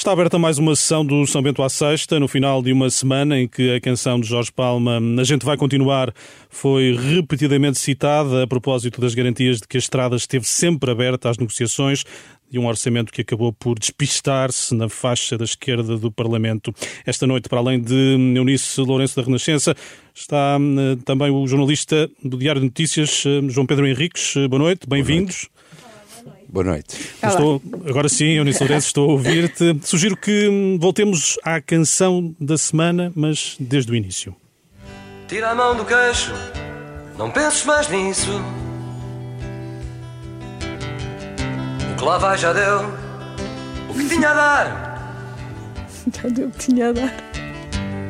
Está aberta mais uma sessão do São Bento à Sexta, no final de uma semana em que a canção de Jorge Palma, A Gente Vai Continuar, foi repetidamente citada a propósito das garantias de que a estrada esteve sempre aberta às negociações de um orçamento que acabou por despistar-se na faixa da esquerda do Parlamento. Esta noite, para além de Eunice Lourenço da Renascença, está eh, também o jornalista do Diário de Notícias, eh, João Pedro Henriques. Boa noite, bem-vindos. Boa noite. Estou, agora sim, Eunice Lourenço, estou a ouvir-te. Sugiro que voltemos à canção da semana, mas desde o início. Tira a mão do queixo, não penses mais nisso. O que lá vai já deu o que tinha a dar. Já deu o que tinha a dar.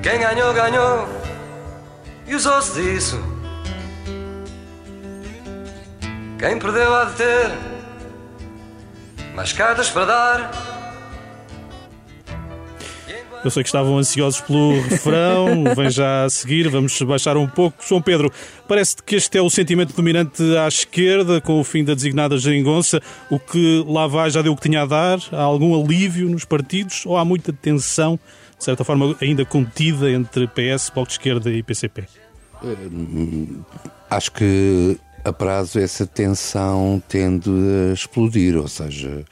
Quem ganhou, ganhou e usou-se disso. Quem perdeu há de ter mais cartas para dar. Eu sei que estavam ansiosos pelo refrão, vem já a seguir, vamos baixar um pouco. João Pedro, parece-te que este é o sentimento dominante à esquerda, com o fim da designada geringonça. O que lá vai já deu o que tinha a dar? Há algum alívio nos partidos ou há muita tensão, de certa forma, ainda contida entre PS, Bloco de Esquerda e PCP? Hum, acho que a prazo essa tensão tende a explodir, ou seja,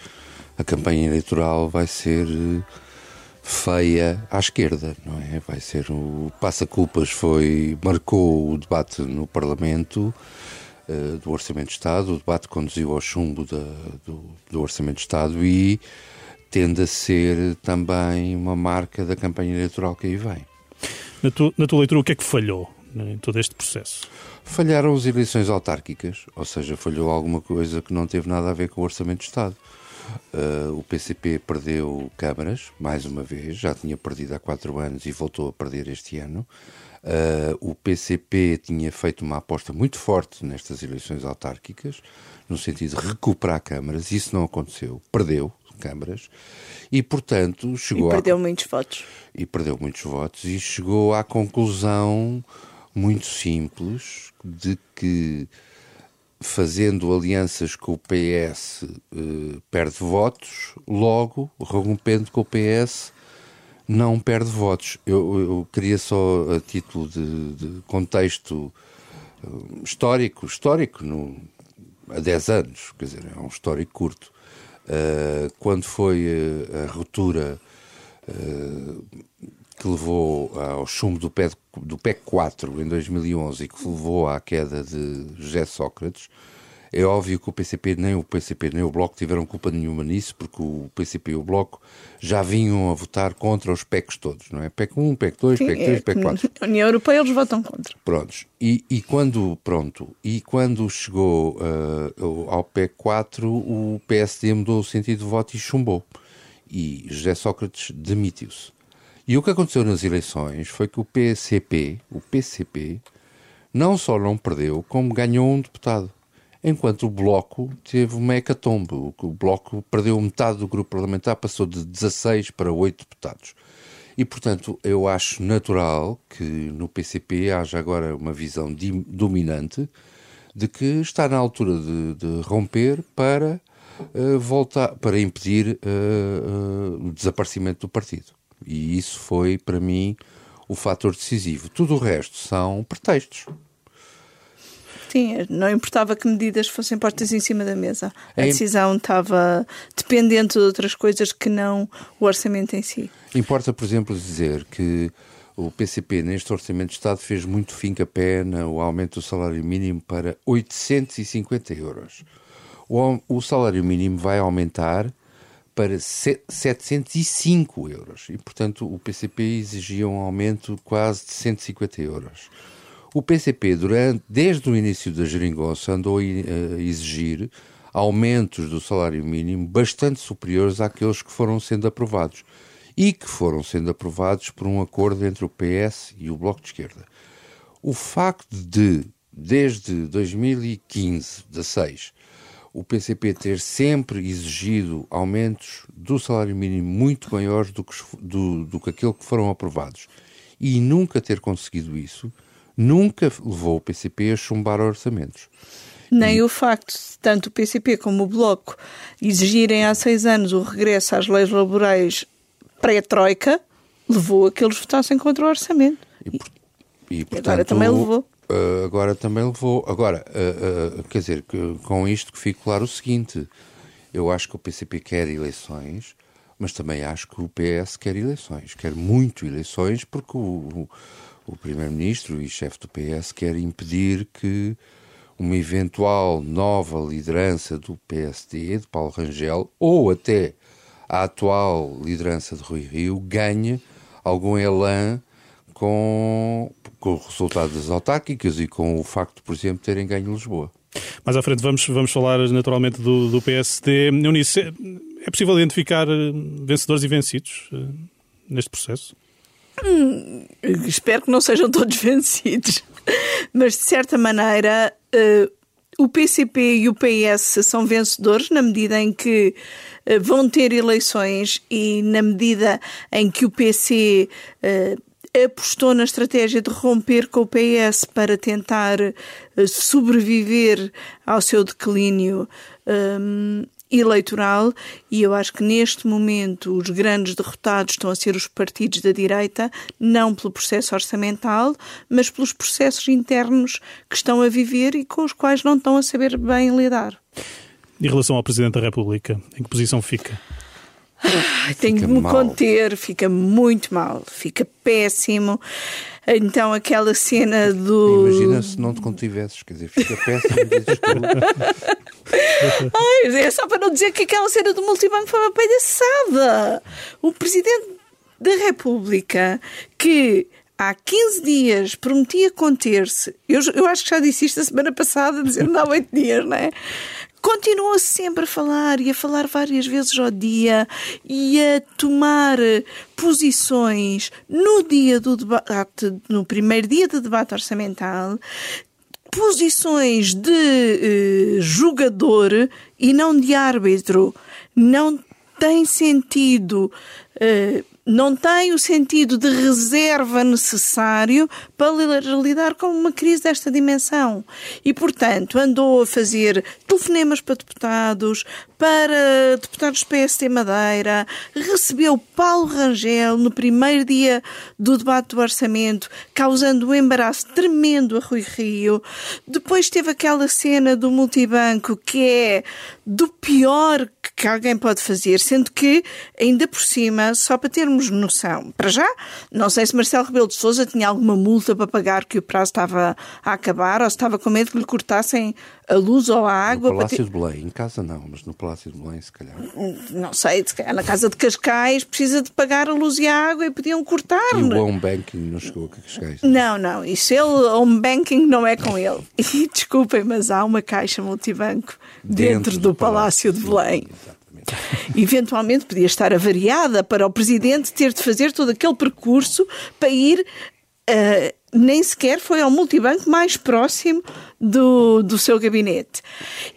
a campanha eleitoral vai ser eh, feia à esquerda, não é? Vai ser o passa-culpas foi marcou o debate no Parlamento uh, do Orçamento de Estado, o debate conduziu ao chumbo da, do, do Orçamento de Estado e tende a ser também uma marca da campanha eleitoral que aí vem. Na, tu, na tua leitura, o que é que falhou em todo este processo? Falharam as eleições autárquicas, ou seja, falhou alguma coisa que não teve nada a ver com o Orçamento de Estado. Uh, o PCP perdeu câmaras, mais uma vez, já tinha perdido há quatro anos e voltou a perder este ano. Uh, o PCP tinha feito uma aposta muito forte nestas eleições autárquicas, no sentido de recuperar câmaras, isso não aconteceu, perdeu câmaras e, portanto, chegou e perdeu a... muitos votos. E perdeu muitos votos e chegou à conclusão muito simples de que fazendo alianças com o PS eh, perde votos, logo, rompendo com o PS, não perde votos. Eu, eu queria só, a título de, de contexto uh, histórico, histórico, no, há 10 anos, quer dizer, é um histórico curto, uh, quando foi a, a ruptura que levou ao chumbo do PEC, do PEC 4 em 2011 e que levou à queda de José Sócrates, é óbvio que o PCP, nem o PCP nem o Bloco tiveram culpa nenhuma nisso, porque o PCP e o Bloco já vinham a votar contra os PECs todos, não é? PEC 1, PEC 2, Sim, PEC 3, é, PEC 4. Na União Europeia eles votam contra. Prontos. E, e quando, pronto, e quando chegou uh, ao PEC 4, o PSD mudou o sentido de voto e chumbou. E José Sócrates demitiu-se. E o que aconteceu nas eleições foi que o PCP, o PCP, não só não perdeu, como ganhou um deputado. Enquanto o Bloco teve uma hecatombe. O Bloco perdeu metade do grupo parlamentar, passou de 16 para 8 deputados. E, portanto, eu acho natural que no PCP haja agora uma visão dominante de que está na altura de, de romper para uh, voltar, para impedir uh, uh, o desaparecimento do partido. E isso foi, para mim, o fator decisivo. Tudo o resto são pretextos. Sim, não importava que medidas fossem postas em cima da mesa. A é decisão estava dependente de outras coisas que não o orçamento em si. Importa, por exemplo, dizer que o PCP, neste Orçamento de Estado, fez muito fim a pé no aumento do salário mínimo para 850 euros. O, o salário mínimo vai aumentar para 705 euros. E, portanto, o PCP exigia um aumento quase de 150 euros. O PCP, durante, desde o início da geringonça, andou a exigir aumentos do salário mínimo bastante superiores àqueles que foram sendo aprovados e que foram sendo aprovados por um acordo entre o PS e o Bloco de Esquerda. O facto de, desde 2015, 16, o PCP ter sempre exigido aumentos do salário mínimo muito maiores do que, do, do que aquele que foram aprovados e nunca ter conseguido isso, nunca levou o PCP a chumbar orçamentos. Nem e... o facto de tanto o PCP como o Bloco exigirem há seis anos o regresso às leis laborais pré-troika levou a que eles votassem contra o orçamento. E, por, e, portanto, agora também levou. Uh, agora também levou. Agora, uh, uh, quer dizer, que, com isto que fica claro o seguinte: eu acho que o PCP quer eleições, mas também acho que o PS quer eleições. Quer muito eleições, porque o, o, Primeiro-Ministro e chefe do PS quer impedir que uma eventual nova liderança do PSD, de Paulo Rangel, ou até a atual liderança de Rui Rio, ganhe algum elan com, com o resultado das autárquicas e com o facto, por exemplo, de terem ganho Lisboa. Mais à frente vamos, vamos falar naturalmente do, do PSD. Eunice, é, é possível identificar eh, vencedores e vencidos eh, neste processo? Hum, espero que não sejam todos vencidos, mas de certa maneira uh, o PCP e o PS são vencedores na medida em que uh, vão ter eleições e na medida em que o PC uh, apostou na estratégia de romper com o PS para tentar sobreviver ao seu declínio. Um, eleitoral e eu acho que neste momento os grandes derrotados estão a ser os partidos da direita, não pelo processo orçamental, mas pelos processos internos que estão a viver e com os quais não estão a saber bem lidar. Em relação ao Presidente da República, em que posição fica? Ah, tenho que me mal. conter, fica muito mal, fica péssimo. Então aquela cena do. Imagina se não te contivesses, quer dizer, fica péssimo, dizes Ai, é só para não dizer que aquela cena do multibanco foi uma palhaçada. O Presidente da República que há 15 dias prometia conter-se. Eu, eu acho que já disse isto a semana passada, dizendo há 8 dias, não é? Continua sempre a falar e a falar várias vezes ao dia e a tomar posições no dia do debate, no primeiro dia do debate orçamental, posições de eh, jogador e não de árbitro. Não tem sentido. Eh, não tem o sentido de reserva necessário para lidar com uma crise desta dimensão. E, portanto, andou a fazer telefonemas para deputados, para deputados do PSD Madeira, recebeu Paulo Rangel no primeiro dia do debate do orçamento, causando um embaraço tremendo a Rui Rio. Depois teve aquela cena do multibanco que é do pior que alguém pode fazer, sendo que, ainda por cima, só para termos noção, para já, não sei se Marcelo Rebelo de Sousa tinha alguma multa para pagar que o prazo estava a acabar ou se estava com medo que lhe cortassem a luz ou a água. No Palácio ter... de Belém, em casa não, mas no Palácio de Belém, se calhar. Não sei, se calhar na casa de Cascais precisa de pagar a luz e a água e podiam cortar. E o home banking não chegou a Cascais? Não, não, isso ele, home banking não é com ele. E desculpem, mas há uma caixa multibanco dentro, dentro do, do, Palácio, Palácio de Belém. Exatamente. Eventualmente podia estar avariada para o Presidente ter de fazer todo aquele percurso para ir uh, nem sequer foi ao multibanco mais próximo do, do seu gabinete.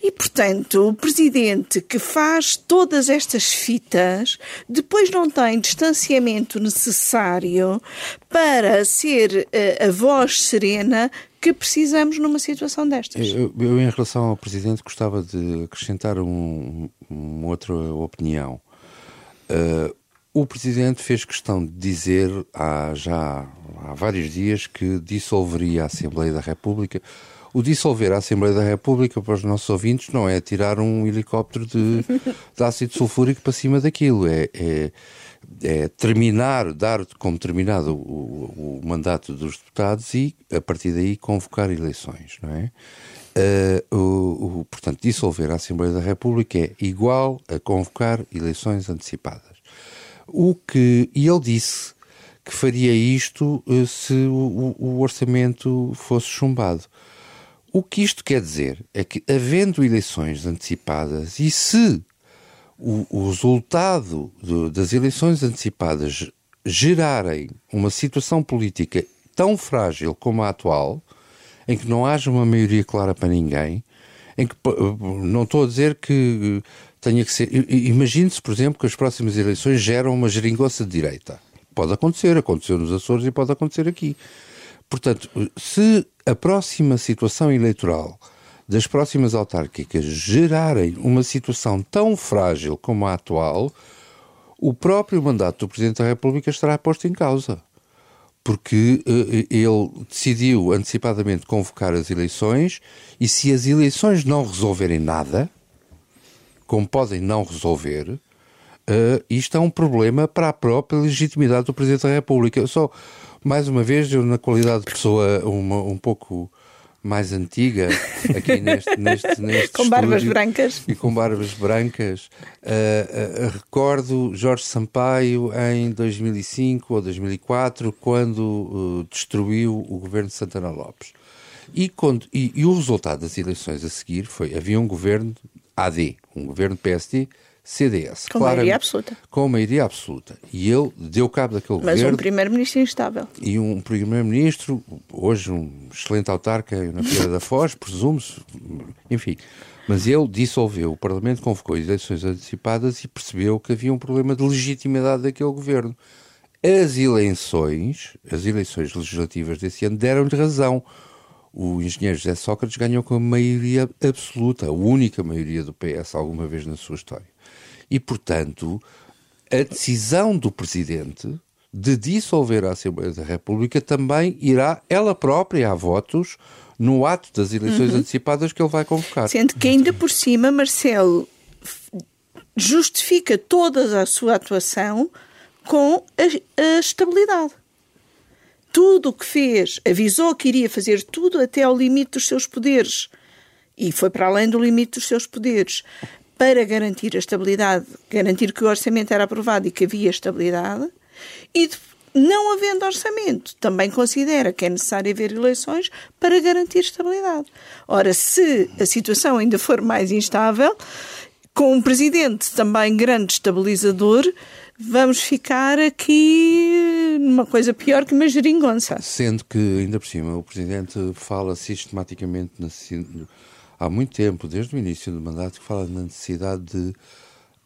E, portanto, o presidente que faz todas estas fitas depois não tem distanciamento necessário para ser a, eh, a voz serena que precisamos numa situação destas. Eu, eu, em relação ao presidente, gostava de acrescentar um, uma outra opinião. Uh, o Presidente fez questão de dizer há já há vários dias que dissolveria a Assembleia da República. O dissolver a Assembleia da República, para os nossos ouvintes, não é tirar um helicóptero de, de ácido sulfúrico para cima daquilo, é, é, é terminar, dar como terminado o, o, mandato dos deputados e, a partir daí, convocar eleições, não é? Uh, o, o, portanto, dissolver a Assembleia da República é igual a convocar eleições antecipadas. O que, e ele disse que faria isto uh, se o, o, orçamento fosse chumbado. O que isto quer dizer é que, havendo eleições antecipadas e se o, o resultado das eleições antecipadas gerarem uma situação política tão frágil como a atual, em que não haja uma maioria clara para ninguém, em que não estou a dizer que tenha que ser. Imagine-se, por exemplo, que as próximas eleições geram uma geringonça de direita. Pode acontecer, aconteceu nos Açores e pode acontecer aqui. Portanto, se a próxima situação eleitoral das próximas autárquicas gerarem uma situação tão frágil como a atual, o próprio mandato do Presidente da República estará posto em causa. Porque uh, ele decidiu antecipadamente convocar as eleições e se as eleições não resolverem nada, como podem não resolver, uh, isto é um problema para a própria legitimidade do Presidente da República. Só, mais uma vez, eu, na qualidade de pessoa uma, um pouco mais antiga aqui neste, neste, neste com barbas brancas e com barbas brancas uh, uh, recordo Jorge Sampaio em 2005 ou 2004 quando destruiu o governo de Santana Lopes e, quando, e, e, o resultado das eleições a seguir foi havia um governo AD um governo PSD CDS. Com maioria absoluta. Com maioria absoluta. E ele deu cabo daquele Mas governo. Mas um primeiro-ministro instável. E um primeiro-ministro, hoje um excelente autarca na Feira da Foz, presumo-se, enfim. Mas ele dissolveu, o Parlamento convocou eleições antecipadas e percebeu que havia um problema de legitimidade daquele governo. As eleições, as eleições legislativas desse ano deram-lhe razão. O engenheiro José Sócrates ganhou com a maioria absoluta, a única maioria do PS alguma vez na sua história. E, portanto, a decisão do Presidente de dissolver a Assembleia da República também irá ela própria a votos no ato das eleições uhum. antecipadas que ele vai convocar. Sendo que ainda por cima, Marcelo justifica toda a sua atuação com a, a estabilidade. Tudo o que fez, avisou que iria fazer tudo até ao limite dos seus poderes. E foi para além do limite dos seus poderes para garantir a estabilidade, garantir que o orçamento era aprovado e que havia estabilidade, e não havendo orçamento, também considera que é necessário haver eleições para garantir estabilidade. Ora, se a situação ainda for mais instável, com um presidente também grande estabilizador, vamos ficar aqui numa coisa pior que uma geringonça. Sendo que, ainda por cima, o presidente fala sistematicamente na há muito tempo, desde o início do mandato, que fala na necessidade de,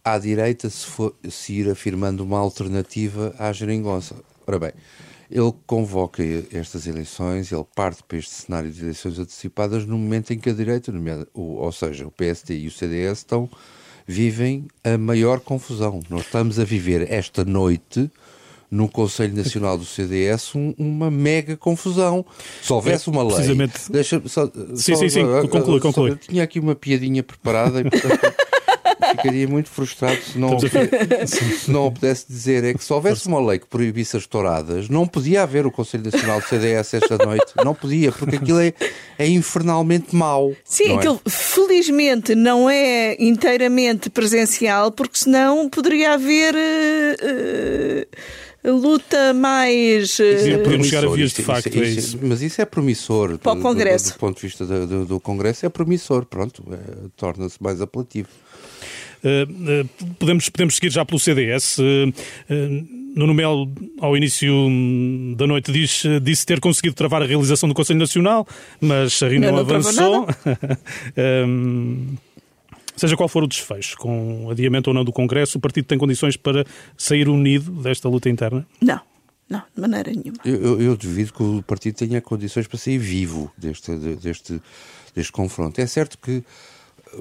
à direita, se, for, se ir afirmando uma alternativa à geringonça. Ora bem, ele convoca estas eleições, ele parte para este cenário de eleições antecipadas no momento em que a direita, ou seja, o PSD e o CDS, estão, vivem a maior confusão. Nós estamos a viver esta noite no Conselho Nacional do CDS um, uma mega confusão. Se houvesse uma lei. Precisamente. Deixa, só, sim, só, sim, sim, conclui, conclui. Tinha aqui uma piadinha preparada e, portanto, ficaria muito frustrado se não, se não pudesse dizer. É que se houvesse uma lei que proibisse as touradas, não podia haver o Conselho Nacional do CDS esta noite. Não podia, porque aquilo é, é infernalmente mau. Sim, não é? aquilo é? felizmente não é inteiramente presencial, porque senão poderia haver. Uh, uh luta mais. Uh... Podemos chegar a vias de facto, isso, é isso. Mas isso é promissor. Para o Congresso. Do, do, ponto de vista do, do, do Congresso, é promissor. Pronto, é, torna-se mais apelativo. Uh, uh, podemos, podemos seguir já pelo CDS. Uh, Nuno Melo, ao início da noite, diz, disse ter conseguido travar a realização do Conselho Nacional, mas a reunião não, não avançou. Seja qual for o desfecho, com adiamento ou não do Congresso, o partido tem condições para sair unido desta luta interna? Não. Não, de maneira nenhuma. Eu, eu, eu duvido que o partido tenha condições para sair vivo deste, deste, deste confronto. É certo que,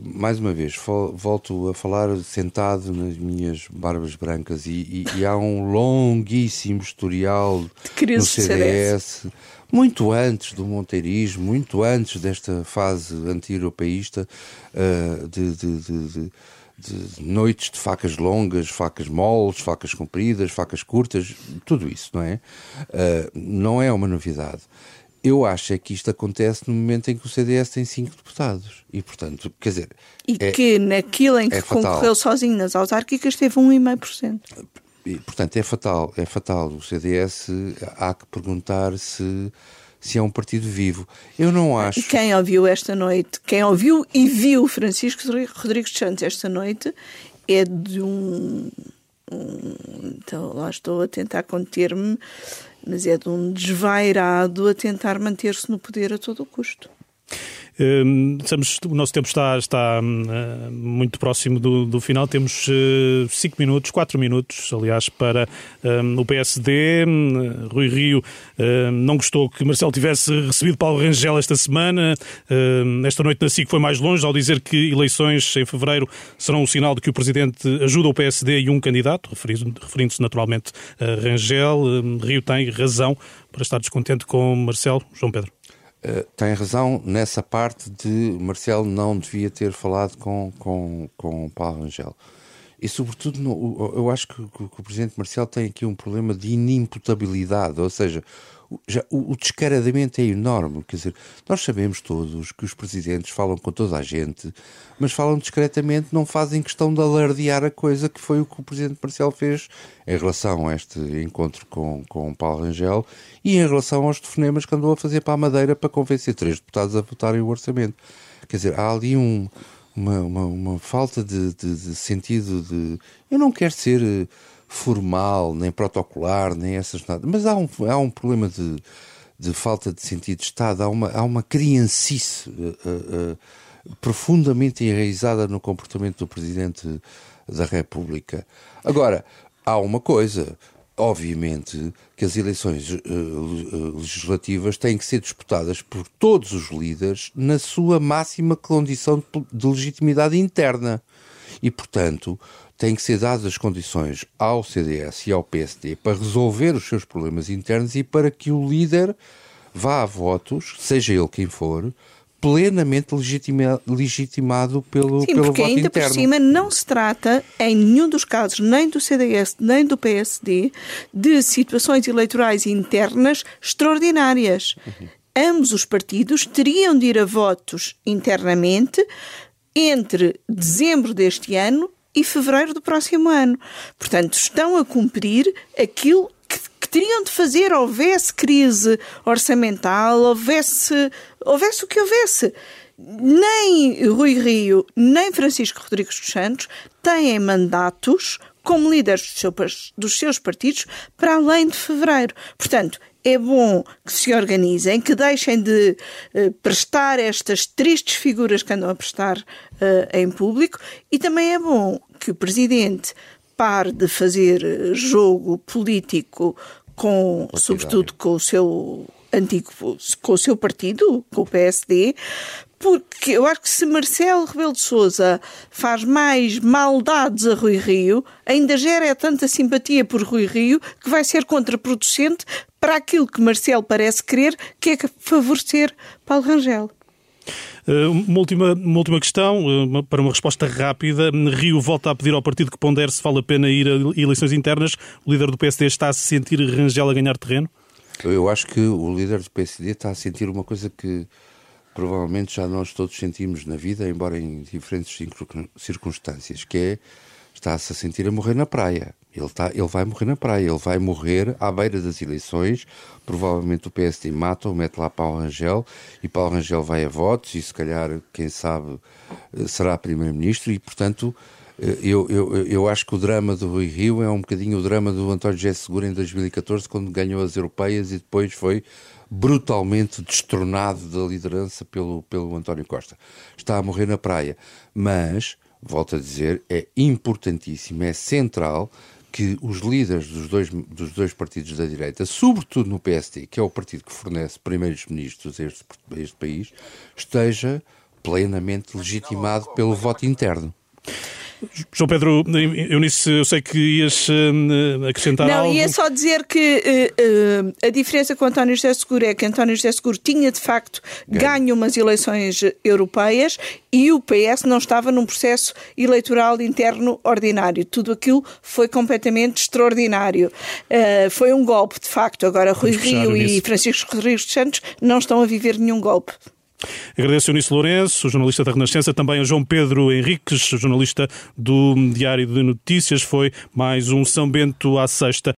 mais uma vez, volto a falar sentado nas minhas barbas brancas e, e, e há um longuíssimo historial no CDS. Muito antes do monteirismo, muito antes desta fase anti-europeísta uh, de, de, de, de, noites de facas longas, facas moles, facas compridas, facas curtas, tudo isso, não é? Uh, não é uma novidade. Eu acho é que isto acontece no momento em que o CDS tem cinco deputados. E, portanto, quer dizer. E é, que naquilo em que é concorreu sozinho nas autárquicas teve 1,5%. E, portanto, é fatal, é fatal. O CDS há que perguntar se, se é um partido vivo. Eu não acho. E quem ouviu esta noite, quem ouviu e viu Francisco Rodrigues Santos esta noite, é de um. um então, lá estou a tentar conter-me, mas é de um desvairado a tentar manter-se no poder a todo o custo. Estamos, o nosso tempo está, está muito próximo do, do final. Temos 5 minutos, 4 minutos, aliás, para o PSD. Rui Rio não gostou que Marcelo tivesse recebido Paulo Rangel esta semana. Esta noite na SIC foi mais longe ao dizer que eleições em fevereiro serão um sinal de que o Presidente ajuda o PSD e um candidato, referindo-se naturalmente a Rangel. Rio tem razão para estar descontente com Marcelo. João Pedro. Uh, tem razão nessa parte de Marcelo não devia ter falado com, com, com Paulo Rangel. E, sobretudo, no, eu acho que, que, que, o Presidente Marcelo tem aqui um problema de inimputabilidade, ou seja, já, o, o, descaradamento é enorme. Quer dizer, nós sabemos todos que os presidentes falam com toda a gente, mas falam discretamente, não fazem questão de alardear a coisa, que foi o que o presidente Marcelo fez em relação a este encontro com, com Paulo Rangel e em relação aos telefonemas que andou a fazer para a Madeira para convencer três deputados a votarem o orçamento. Quer dizer, há ali um, uma, uma, uma falta de, de, de sentido de. Eu não quero ser eh, formal, nem protocolar, nem essas nada. Mas há um, há um problema de, de falta de sentido de Estado, há uma, há uma criancice uh, uh, profundamente enraizada no comportamento do Presidente da República. Agora, há uma coisa. Obviamente que as eleições uh, legislativas têm que ser disputadas por todos os líderes na sua máxima condição de, de legitimidade interna. E, portanto, têm que ser dadas as condições ao CDS e ao PSD para resolver os seus problemas internos e para que o líder vá a votos, seja ele quem for, plenamente legitima, legitimado pelo, Sim, pelo porque voto ainda interno. por cima não se trata, em nenhum dos casos, nem do CDS nem do PSD, de situações eleitorais internas extraordinárias. Uhum. Ambos os partidos teriam de ir a votos internamente entre dezembro deste ano e fevereiro do próximo ano. Portanto, estão a cumprir aquilo que, que teriam de fazer, houvesse crise orçamental, houvesse, houvesse o que houvesse. Nem Rui Rio, nem Francisco Rodrigues dos Santos têm mandatos como líderes dos seus partidos para além de fevereiro. Portanto, é bom que se organizem, que deixem de uh, prestar estas tristes figuras que andam a prestar uh, em público. E também é bom que o Presidente pare de fazer eh, jogo político com, sobretudo com o seu antigo, com o seu partido, com o PSD, porque eu acho que se Marcelo Rebelo de Sousa faz mais maldades a Rui Rio, ainda gera tanta simpatia por Rui Rio que vai ser contraproducente para aquilo que Marcelo parece querer, que é favorecer Paulo Rangel. Uh, uma, última, uma última questão, uh, para uma resposta rápida. Rio volta a pedir ao partido que pondere se vale a pena ir a eleições internas. O líder do PSD está a se sentir Rangel a ganhar terreno? Eu acho que o líder do PSD está a sentir uma coisa que provavelmente já nós todos sentimos na vida, embora em diferentes circunstâncias, que é está-se a sentir a morrer na praia. Ele, está, ele vai morrer na praia, ele vai morrer à beira das eleições. Provavelmente o PSD mata ou mete lá Paulo Rangel e Paulo Rangel vai a votos e se calhar, quem sabe, eh, será Primeiro-Ministro e, portanto, eu, eu, eu acho que o drama do Rui Rio é um bocadinho o drama do António José Segura em 2014, quando ganhou as europeias e depois foi brutalmente destronado da liderança pelo, pelo António Costa. Está a morrer na praia. Mas, volto a dizer, é importantíssimo, é central que os líderes dos dois, dos dois partidos da direita, sobretudo no PSD, que é o partido que fornece primeiros ministros a este, a este país, esteja plenamente legitimado pelo voto interno. João Pedro Eunice, eu sei que ias uh, acrescentar Não, algo. Não, ia só dizer que uh, uh, a diferença com António José Seguro é que António José Seguro tinha, de facto, ganho umas eleições europeias e o PS não estava num processo eleitoral interno ordinário. Tudo aquilo foi completamente extraordinário. foi um golpe, de facto. Agora, Rui Rio e Francisco Rodrigues dos Santos não estão a viver nenhum golpe. Agradeço a Eunice Lourenço, jornalista da Renascença, também a João Pedro Henriques, jornalista do Diário de Notícias. Foi mais um São Bento à sexta.